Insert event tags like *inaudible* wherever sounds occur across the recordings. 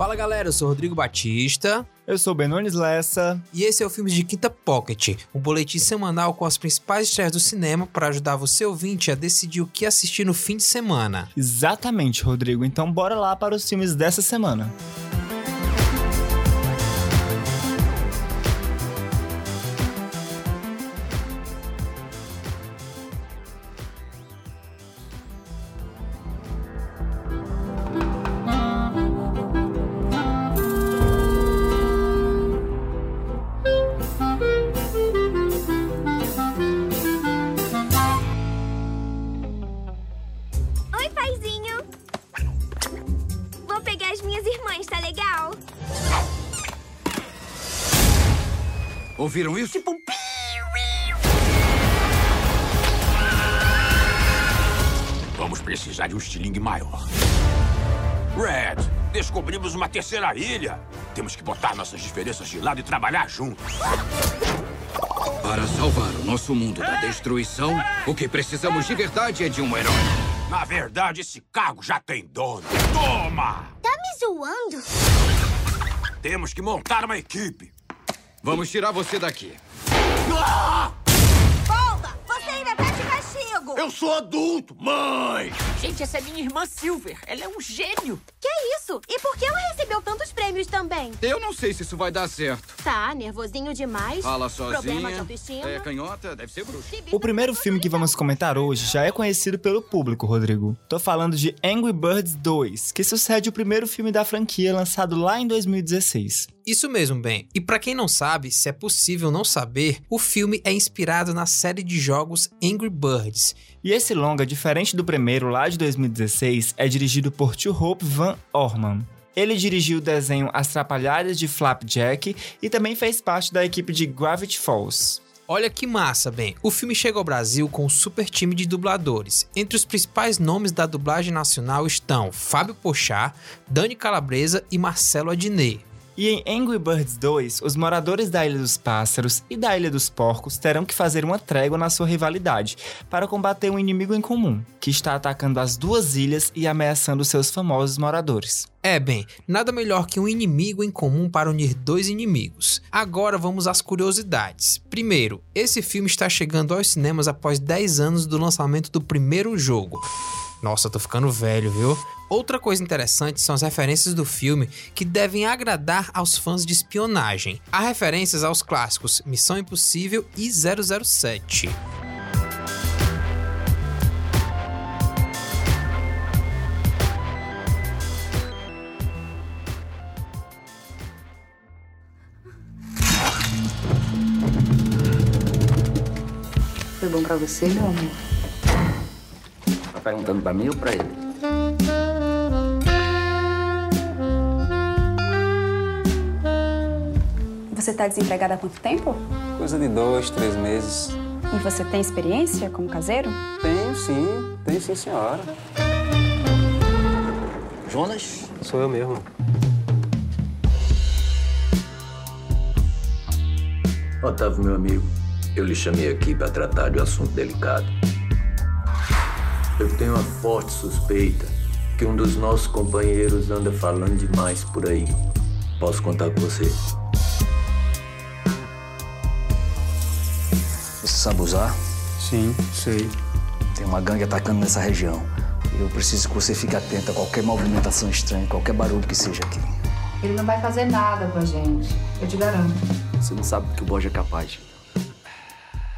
Fala galera, eu sou Rodrigo Batista. Eu sou Benones Lessa. E esse é o Filmes de Quinta Pocket, um boletim semanal com as principais estreias do cinema para ajudar você ouvinte a decidir o que assistir no fim de semana. Exatamente, Rodrigo. Então bora lá para os filmes dessa semana. Oi, Vou pegar as minhas irmãs, tá legal? Ouviram isso? Tipo, Vamos precisar de um estilingue maior. Red, descobrimos uma terceira ilha. Temos que botar nossas diferenças de lado e trabalhar juntos. Para salvar o nosso mundo da destruição, o que precisamos de verdade é de um herói. Na verdade, esse cargo já tem dono. Toma! tá me zoando? Temos que montar uma equipe. Vamos tirar você daqui. Bomba! Você ainda tá de castigo! Eu sou adulto, mãe! Gente, essa é minha irmã Silver. Ela é um gênio. Que isso? E por que ela recebeu tantos prêmios também? Eu não sei se isso vai dar certo. Tá, nervosinho demais. Fala Problema de sozinha. autoestima. É canhota, deve ser bruxa. O primeiro filme que vamos comentar hoje já é conhecido pelo público, Rodrigo. Tô falando de Angry Birds 2, que sucede o primeiro filme da franquia lançado lá em 2016. Isso mesmo, Ben. E para quem não sabe, se é possível não saber, o filme é inspirado na série de jogos Angry Birds. E esse longa, diferente do primeiro lá de 2016, é dirigido por Tio Hope Van Orman. Ele dirigiu o desenho As Trapalhadas de Flapjack e também fez parte da equipe de Gravity Falls. Olha que massa, Ben. O filme chega ao Brasil com um super time de dubladores. Entre os principais nomes da dublagem nacional estão Fábio Pochá, Dani Calabresa e Marcelo Adnet. E em Angry Birds 2, os moradores da Ilha dos Pássaros e da Ilha dos Porcos terão que fazer uma trégua na sua rivalidade para combater um inimigo em comum, que está atacando as duas ilhas e ameaçando seus famosos moradores. É, bem, nada melhor que um inimigo em comum para unir dois inimigos. Agora vamos às curiosidades. Primeiro, esse filme está chegando aos cinemas após 10 anos do lançamento do primeiro jogo. Nossa, tô ficando velho, viu? Outra coisa interessante são as referências do filme que devem agradar aos fãs de espionagem. Há referências aos clássicos Missão Impossível e 007. Foi bom pra você, meu amor? Tá perguntando pra mim ou pra ele? Você tá desempregada há quanto tempo? Coisa de dois, três meses. E você tem experiência como caseiro? Tenho sim, tenho sim, senhora. Jonas? Sou eu mesmo. Otávio, meu amigo, eu lhe chamei aqui para tratar de um assunto delicado. Eu tenho uma forte suspeita que um dos nossos companheiros anda falando demais por aí. Posso contar com você? Você sabe usar? Sim, sei. Tem uma gangue atacando nessa região. Eu preciso que você fique atento a qualquer movimentação estranha, qualquer barulho que seja aqui. Ele não vai fazer nada com a gente, eu te garanto. Você não sabe do que o Borja é capaz.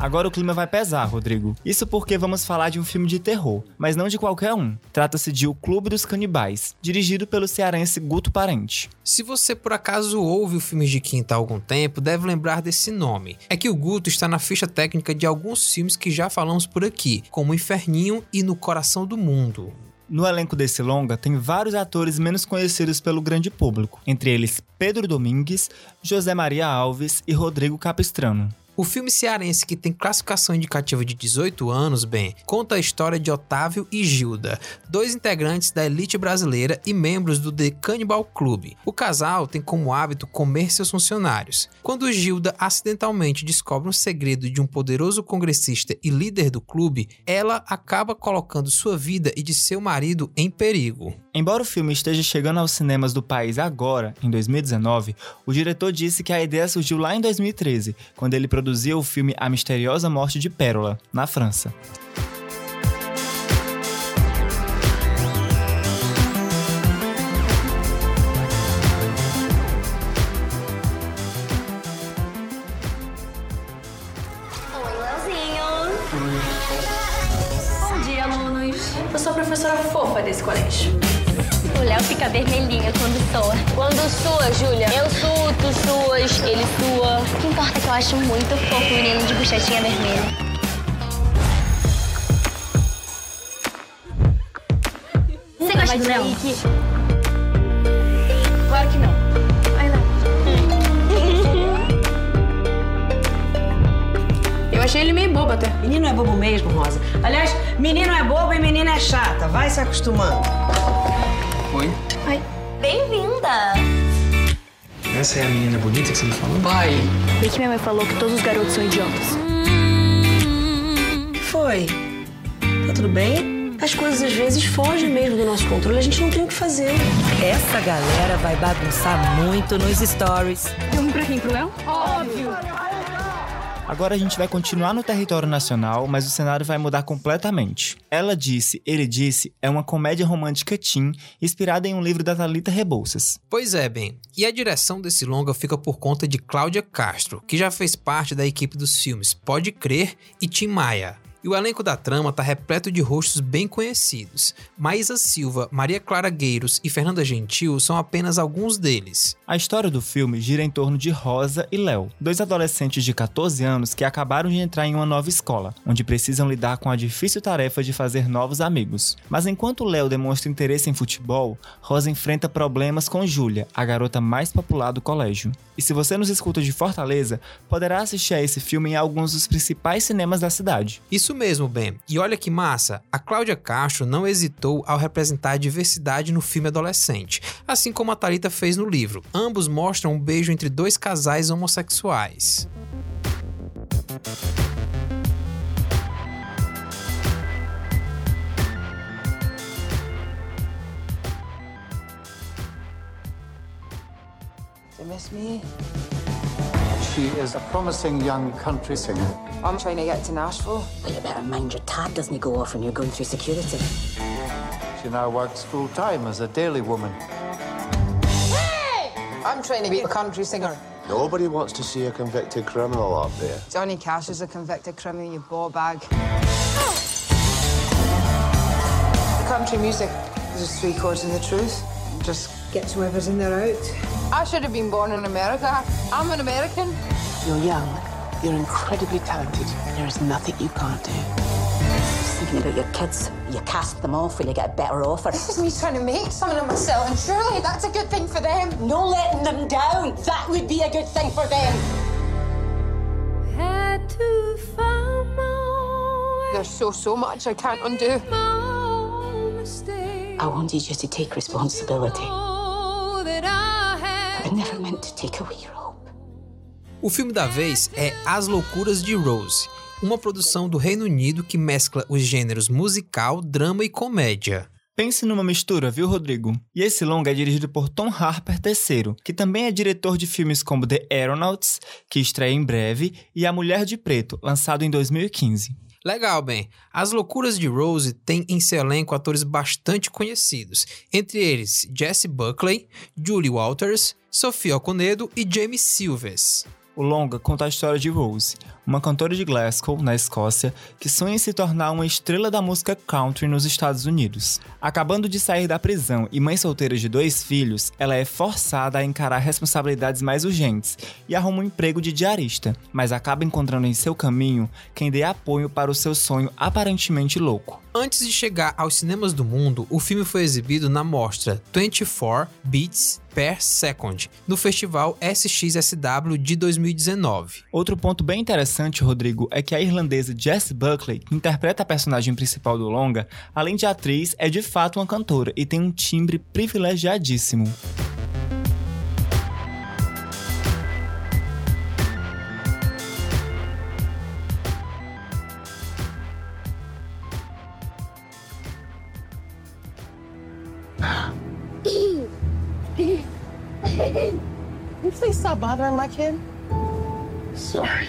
Agora o clima vai pesar, Rodrigo. Isso porque vamos falar de um filme de terror, mas não de qualquer um. Trata-se de O Clube dos Canibais, dirigido pelo cearense Guto Parente. Se você por acaso ouve o Filmes de Quinta há algum tempo, deve lembrar desse nome. É que o Guto está na ficha técnica de alguns filmes que já falamos por aqui, como Inferninho e No Coração do Mundo. No elenco desse longa tem vários atores menos conhecidos pelo grande público, entre eles Pedro Domingues, José Maria Alves e Rodrigo Capistrano. O filme cearense que tem classificação indicativa de 18 anos, bem, conta a história de Otávio e Gilda, dois integrantes da elite brasileira e membros do The Cannibal Club. O casal tem como hábito comer seus funcionários. Quando Gilda acidentalmente descobre um segredo de um poderoso congressista e líder do clube, ela acaba colocando sua vida e de seu marido em perigo. Embora o filme esteja chegando aos cinemas do país agora, em 2019, o diretor disse que a ideia surgiu lá em 2013, quando ele produzia o filme A Misteriosa Morte de Pérola, na França. Fica vermelhinho quando soa. Quando sua, Júlia? Eu suo, tu suas, ele sua. O que importa é que eu acho muito fofo o menino de bochechinha vermelha. Você gosta do Léo? Claro que não. *laughs* Eu achei ele meio bobo até. Menino é bobo mesmo, Rosa. Aliás, menino é bobo e menina é chata. Vai se acostumando. Oi? Oi. Bem-vinda! Essa é a menina bonita que você me falou? Pai! E que minha mãe falou que todos os garotos são idiotas. Que foi? Tá tudo bem? As coisas às vezes fogem mesmo do nosso controle. A gente não tem o que fazer. Essa galera vai bagunçar muito nos stories. Vamos pra quem? Pro Léo? Óbvio! Agora a gente vai continuar no território nacional, mas o cenário vai mudar completamente. Ela Disse, Ele Disse é uma comédia romântica teen inspirada em um livro da Thalita Rebouças. Pois é, bem. E a direção desse longa fica por conta de Cláudia Castro, que já fez parte da equipe dos filmes Pode Crer e Tim Maia. E o elenco da trama tá repleto de rostos bem conhecidos. Maísa Silva, Maria Clara Gueiros e Fernanda Gentil são apenas alguns deles. A história do filme gira em torno de Rosa e Léo, dois adolescentes de 14 anos que acabaram de entrar em uma nova escola, onde precisam lidar com a difícil tarefa de fazer novos amigos. Mas enquanto Léo demonstra interesse em futebol, Rosa enfrenta problemas com Júlia, a garota mais popular do colégio. E se você nos escuta de Fortaleza, poderá assistir a esse filme em alguns dos principais cinemas da cidade. Isso mesmo, Ben. E olha que massa, a Cláudia Castro não hesitou ao representar a diversidade no filme adolescente, assim como a Thalita fez no livro. Ambos mostram um beijo entre dois casais homossexuais. She is a promising young country singer. I'm trying to get to Nashville. Well, you better mind your tab doesn't go off when you're going through security. She now works full time as a daily woman. Hey! I'm trying to be a country singer. Nobody wants to see a convicted criminal up there. Johnny Cash is a convicted criminal, you ball bag. Country music is just three chords and the truth. Just gets whoever's in there out. I should have been born in America. I'm an American. You're young, you're incredibly talented, and there is nothing you can't do. Just thinking about your kids. You cast them off when you get a better offer. This is me trying to make something of myself, and surely that's a good thing for them. No letting them down. That would be a good thing for them. Had to find There's so, so much I can't undo. I wanted you to take responsibility. I never meant to take away your hope. O filme da vez é As Loucuras de Rose, uma produção do Reino Unido que mescla os gêneros musical, drama e comédia. Pense numa mistura, viu, Rodrigo? E esse longa é dirigido por Tom Harper III, que também é diretor de filmes como The Aeronauts, que estreia em breve, e A Mulher de Preto, lançado em 2015. Legal, bem. As Loucuras de Rose tem em seu elenco atores bastante conhecidos, entre eles Jesse Buckley, Julie Walters, Sofia Oconedo e Jamie Silvers. O longa conta a história de Rose, uma cantora de Glasgow, na Escócia, que sonha em se tornar uma estrela da música country nos Estados Unidos. Acabando de sair da prisão e mãe solteira de dois filhos, ela é forçada a encarar responsabilidades mais urgentes e arruma um emprego de diarista, mas acaba encontrando em seu caminho quem dê apoio para o seu sonho aparentemente louco. Antes de chegar aos cinemas do mundo, o filme foi exibido na mostra 24 Beats Per Second, no festival SXSW de 2019. Outro ponto bem interessante, Rodrigo, é que a irlandesa Jess Buckley, que interpreta a personagem principal do longa, além de atriz, é de fato uma cantora e tem um timbre privilegiadíssimo. Please stop bothering my kid? Sorry.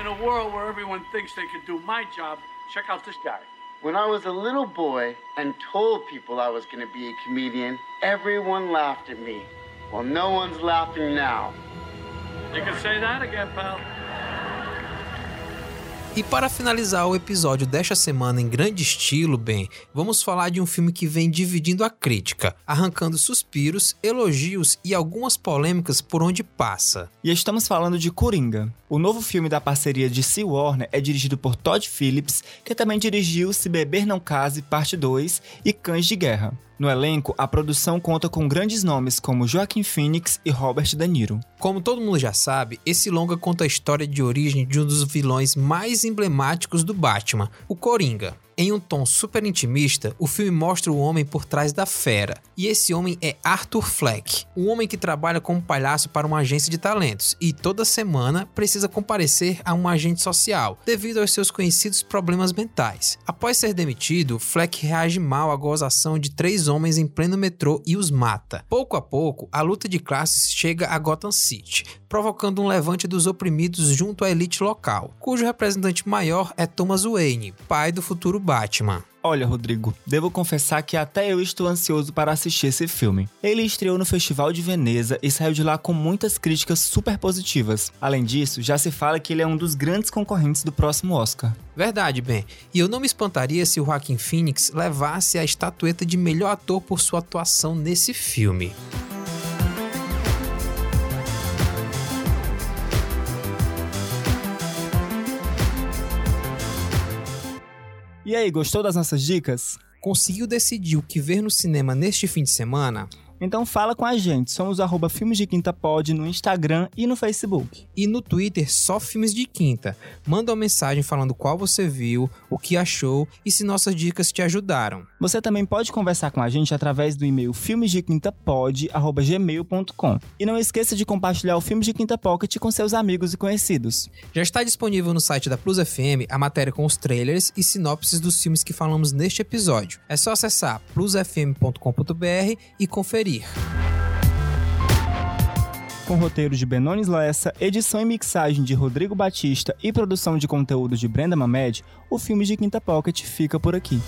In a world where everyone thinks they can do my job, check out this guy. When I was a little boy and told people I was going to be a comedian, everyone laughed at me. Well, no one's laughing now. You can say that again, pal. E para finalizar o episódio desta semana em grande estilo, bem, vamos falar de um filme que vem dividindo a crítica, arrancando suspiros, elogios e algumas polêmicas por onde passa. E estamos falando de Coringa. O novo filme da parceria de Sea Warner é dirigido por Todd Phillips, que também dirigiu Se Beber Não Case, Parte 2 e Cães de Guerra. No elenco, a produção conta com grandes nomes como Joaquim Phoenix e Robert De Niro. Como todo mundo já sabe, esse longa conta a história de origem de um dos vilões mais emblemáticos do Batman, o Coringa. Em um tom super intimista, o filme mostra o homem por trás da fera. E esse homem é Arthur Fleck, um homem que trabalha como palhaço para uma agência de talentos e toda semana precisa comparecer a um agente social devido aos seus conhecidos problemas mentais. Após ser demitido, Fleck reage mal à gozação de três homens em pleno metrô e os mata. Pouco a pouco, a luta de classes chega a Gotham City, provocando um levante dos oprimidos junto à elite local, cujo representante maior é Thomas Wayne, pai do futuro Batman. Olha, Rodrigo, devo confessar que até eu estou ansioso para assistir esse filme. Ele estreou no Festival de Veneza e saiu de lá com muitas críticas super positivas. Além disso, já se fala que ele é um dos grandes concorrentes do próximo Oscar. Verdade, Ben. E eu não me espantaria se o Joaquin Phoenix levasse a estatueta de melhor ator por sua atuação nesse filme. E aí, gostou das nossas dicas? Conseguiu decidir o que ver no cinema neste fim de semana? Então fala com a gente, somos arroba Filmes de Quinta Pod no Instagram e no Facebook. E no Twitter, só Filmes de Quinta. Manda uma mensagem falando qual você viu, o que achou e se nossas dicas te ajudaram. Você também pode conversar com a gente através do e-mail filmesdequintapod.gmail.com E não esqueça de compartilhar o Filmes de Quinta Pocket com seus amigos e conhecidos. Já está disponível no site da Plus FM a matéria com os trailers e sinopses dos filmes que falamos neste episódio. É só acessar plusfm.com.br e com roteiro de Benones Lessa, edição e mixagem de Rodrigo Batista e produção de conteúdo de Brenda Mamed, o filme de Quinta Pocket fica por aqui.